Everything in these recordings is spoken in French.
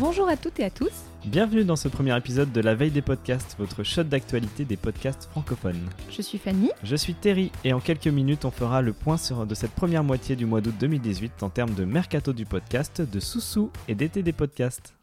Bonjour à toutes et à tous. Bienvenue dans ce premier épisode de La Veille des podcasts, votre shot d'actualité des podcasts francophones. Je suis Fanny. Je suis Terry et en quelques minutes on fera le point sur, de cette première moitié du mois d'août 2018 en termes de mercato du podcast, de sous-sous et d'été des podcasts.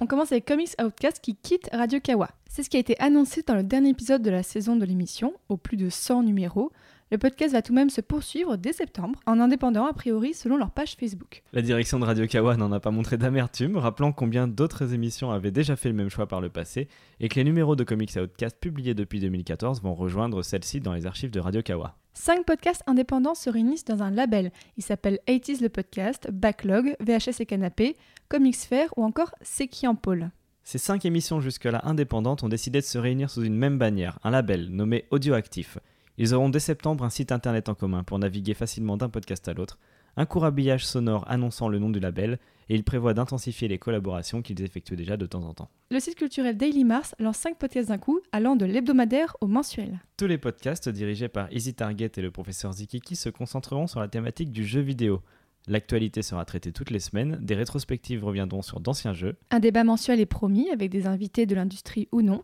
On commence avec Comics Outcast qui quitte Radio Kawa. C'est ce qui a été annoncé dans le dernier épisode de la saison de l'émission, au plus de 100 numéros. Le podcast va tout de même se poursuivre dès septembre, en indépendant a priori selon leur page Facebook. La direction de Radio Kawa n'en a pas montré d'amertume, rappelant combien d'autres émissions avaient déjà fait le même choix par le passé, et que les numéros de Comics Outcast publiés depuis 2014 vont rejoindre celle-ci dans les archives de Radio Kawa. Cinq podcasts indépendants se réunissent dans un label. Il s'appelle 80s le podcast, Backlog, VHS et Canapé, Comics Fair ou encore C'est qui en pôle. Ces cinq émissions jusque-là indépendantes ont décidé de se réunir sous une même bannière, un label nommé Audioactif. Ils auront dès septembre un site internet en commun pour naviguer facilement d'un podcast à l'autre, un court habillage sonore annonçant le nom du label, et ils prévoient d'intensifier les collaborations qu'ils effectuent déjà de temps en temps. Le site culturel Daily Mars lance 5 podcasts d'un coup, allant de l'hebdomadaire au mensuel. Tous les podcasts dirigés par Easy Target et le professeur Zikiki se concentreront sur la thématique du jeu vidéo. L'actualité sera traitée toutes les semaines, des rétrospectives reviendront sur d'anciens jeux. Un débat mensuel est promis avec des invités de l'industrie ou non,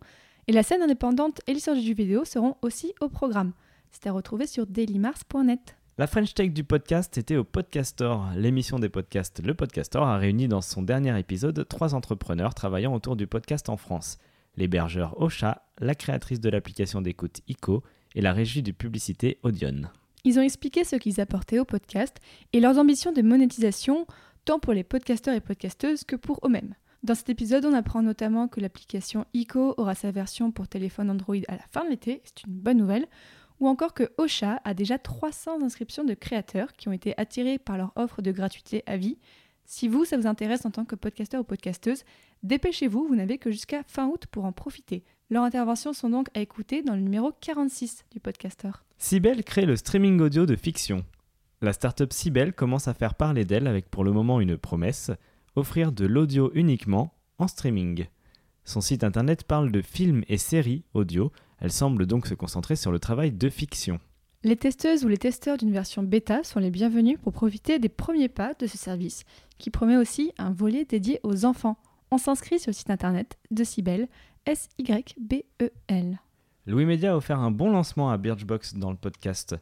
et la scène indépendante et l'histoire du jeu vidéo seront aussi au programme. C'est à retrouver sur dailymars.net. La French Tech du podcast était au Podcaster. L'émission des podcasts Le Podcaster a réuni dans son dernier épisode trois entrepreneurs travaillant autour du podcast en France. L'hébergeur Ocha, la créatrice de l'application d'écoute ICO et la régie de publicité Audion. Ils ont expliqué ce qu'ils apportaient au podcast et leurs ambitions de monétisation, tant pour les podcasteurs et podcasteuses que pour eux-mêmes. Dans cet épisode, on apprend notamment que l'application ICO aura sa version pour téléphone Android à la fin de l'été, c'est une bonne nouvelle, ou encore que Ocha a déjà 300 inscriptions de créateurs qui ont été attirés par leur offre de gratuité à vie. Si vous, ça vous intéresse en tant que podcasteur ou podcasteuse, dépêchez-vous, vous, n'avez que jusqu'à fin août pour en profiter. Leurs interventions sont donc à écouter dans le numéro 46 du podcasteur. Cybelle crée le streaming audio de fiction. La startup Cybelle commence à faire parler d'elle avec pour le moment une promesse, offrir de l'audio uniquement en streaming. Son site internet parle de films et séries audio elle semble donc se concentrer sur le travail de fiction. Les testeuses ou les testeurs d'une version bêta sont les bienvenus pour profiter des premiers pas de ce service, qui promet aussi un volet dédié aux enfants. On s'inscrit sur le site internet de Cybelle, S-Y-B-E-L. Louis Media a offert un bon lancement à Birchbox dans le podcast.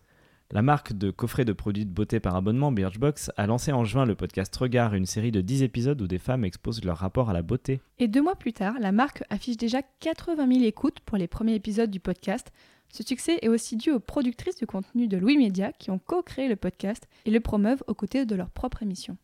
La marque de coffret de produits de beauté par abonnement Birchbox a lancé en juin le podcast Regard, une série de 10 épisodes où des femmes exposent leur rapport à la beauté. Et deux mois plus tard, la marque affiche déjà 80 000 écoutes pour les premiers épisodes du podcast. Ce succès est aussi dû aux productrices du contenu de Louis Media qui ont co-créé le podcast et le promeuvent aux côtés de leur propre émission.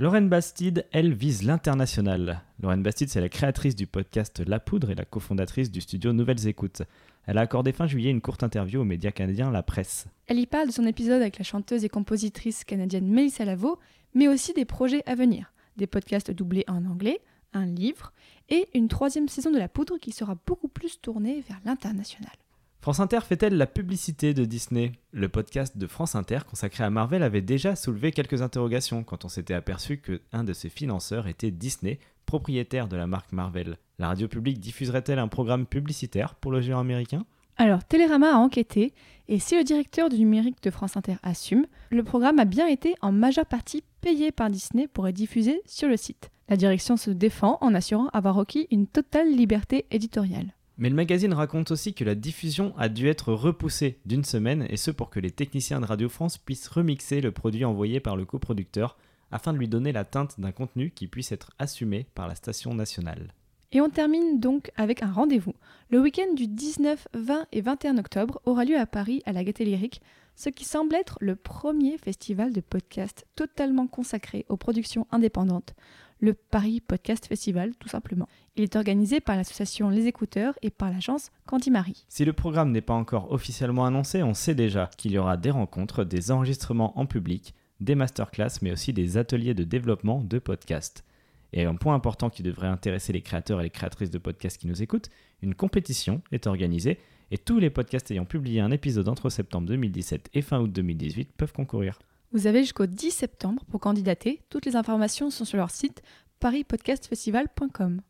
Lorraine Bastide, elle, vise l'international. Lorraine Bastide, c'est la créatrice du podcast La Poudre et la cofondatrice du studio Nouvelles Écoutes. Elle a accordé fin juillet une courte interview au média canadien La Presse. Elle y parle de son épisode avec la chanteuse et compositrice canadienne Melissa Lavo, mais aussi des projets à venir, des podcasts doublés en anglais, un livre et une troisième saison de La Poudre qui sera beaucoup plus tournée vers l'international. France Inter fait-elle la publicité de Disney? Le podcast de France Inter consacré à Marvel avait déjà soulevé quelques interrogations quand on s'était aperçu que un de ses financeurs était Disney, propriétaire de la marque Marvel. La radio publique diffuserait-elle un programme publicitaire pour le géant américain? Alors, Télérama a enquêté, et si le directeur du numérique de France Inter assume, le programme a bien été en majeure partie payé par Disney pour être diffusé sur le site. La direction se défend en assurant avoir requis une totale liberté éditoriale. Mais le magazine raconte aussi que la diffusion a dû être repoussée d'une semaine, et ce pour que les techniciens de Radio France puissent remixer le produit envoyé par le coproducteur, afin de lui donner la teinte d'un contenu qui puisse être assumé par la station nationale. Et on termine donc avec un rendez-vous. Le week-end du 19, 20 et 21 octobre aura lieu à Paris à la Gaîté Lyrique, ce qui semble être le premier festival de podcast totalement consacré aux productions indépendantes le Paris Podcast Festival, tout simplement. Il est organisé par l'association Les Écouteurs et par l'agence Candy Marie. Si le programme n'est pas encore officiellement annoncé, on sait déjà qu'il y aura des rencontres, des enregistrements en public, des masterclass, mais aussi des ateliers de développement de podcasts. Et un point important qui devrait intéresser les créateurs et les créatrices de podcasts qui nous écoutent, une compétition est organisée et tous les podcasts ayant publié un épisode entre septembre 2017 et fin août 2018 peuvent concourir. Vous avez jusqu'au 10 septembre pour candidater. Toutes les informations sont sur leur site parispodcastfestival.com.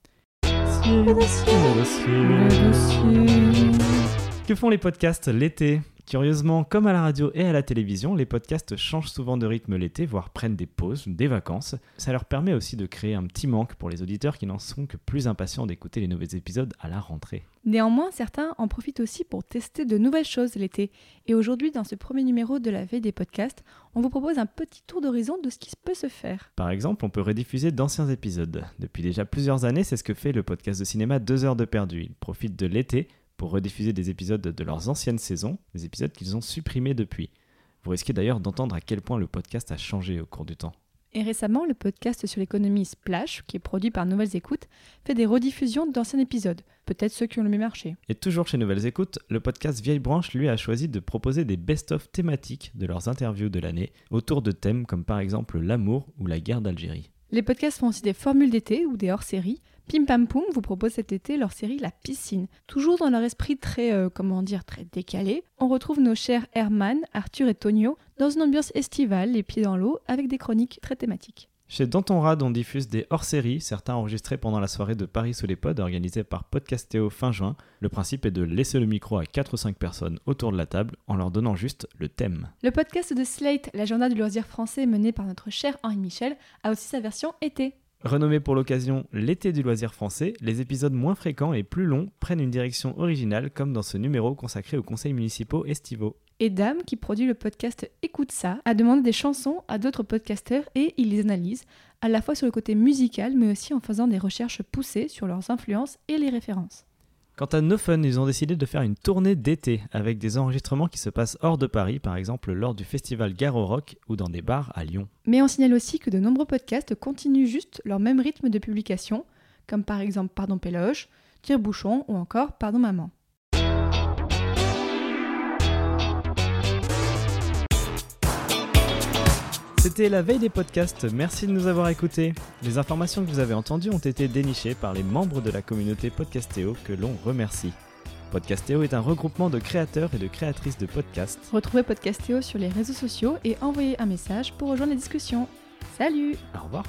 Que font les podcasts l'été? Curieusement, comme à la radio et à la télévision, les podcasts changent souvent de rythme l'été, voire prennent des pauses, des vacances. Ça leur permet aussi de créer un petit manque pour les auditeurs qui n'en sont que plus impatients d'écouter les nouveaux épisodes à la rentrée. Néanmoins, certains en profitent aussi pour tester de nouvelles choses l'été. Et aujourd'hui, dans ce premier numéro de la veille des podcasts, on vous propose un petit tour d'horizon de ce qui peut se faire. Par exemple, on peut rediffuser d'anciens épisodes. Depuis déjà plusieurs années, c'est ce que fait le podcast de cinéma 2 heures de perdu. Il profite de l'été pour rediffuser des épisodes de leurs anciennes saisons, des épisodes qu'ils ont supprimés depuis. Vous risquez d'ailleurs d'entendre à quel point le podcast a changé au cours du temps. Et récemment, le podcast sur l'économie Splash, qui est produit par Nouvelles Écoutes, fait des rediffusions d'anciens épisodes, peut-être ceux qui ont le mieux marché. Et toujours chez Nouvelles Écoutes, le podcast Vieille Branche lui a choisi de proposer des best-of thématiques de leurs interviews de l'année autour de thèmes comme par exemple l'amour ou la guerre d'Algérie. Les podcasts font aussi des formules d'été ou des hors-séries. Pim Pam Poum vous propose cet été leur série La Piscine. Toujours dans leur esprit très, euh, comment dire, très décalé, on retrouve nos chers Herman, Arthur et Tonio dans une ambiance estivale, les pieds dans l'eau, avec des chroniques très thématiques. Chez Danton Rad, on diffuse des hors-séries, certains enregistrés pendant la soirée de Paris sous les pods organisée par Podcastéo fin juin. Le principe est de laisser le micro à 4 ou 5 personnes autour de la table en leur donnant juste le thème. Le podcast de Slate, l'agenda du loisir français mené par notre cher Henri Michel, a aussi sa version été. Renommé pour l'occasion l'été du loisir français, les épisodes moins fréquents et plus longs prennent une direction originale comme dans ce numéro consacré aux conseils municipaux estivaux. Et Dame, qui produit le podcast Écoute ça, a demandé des chansons à d'autres podcasteurs et il les analyse, à la fois sur le côté musical mais aussi en faisant des recherches poussées sur leurs influences et les références. Quant à No Fun, ils ont décidé de faire une tournée d'été avec des enregistrements qui se passent hors de Paris, par exemple lors du festival Garo Rock ou dans des bars à Lyon. Mais on signale aussi que de nombreux podcasts continuent juste leur même rythme de publication, comme par exemple Pardon Péloche, Tire-Bouchon ou encore Pardon Maman. C'était la veille des podcasts, merci de nous avoir écoutés. Les informations que vous avez entendues ont été dénichées par les membres de la communauté Podcastéo que l'on remercie. Podcastéo est un regroupement de créateurs et de créatrices de podcasts. Retrouvez Podcastéo sur les réseaux sociaux et envoyez un message pour rejoindre la discussion. Salut Au revoir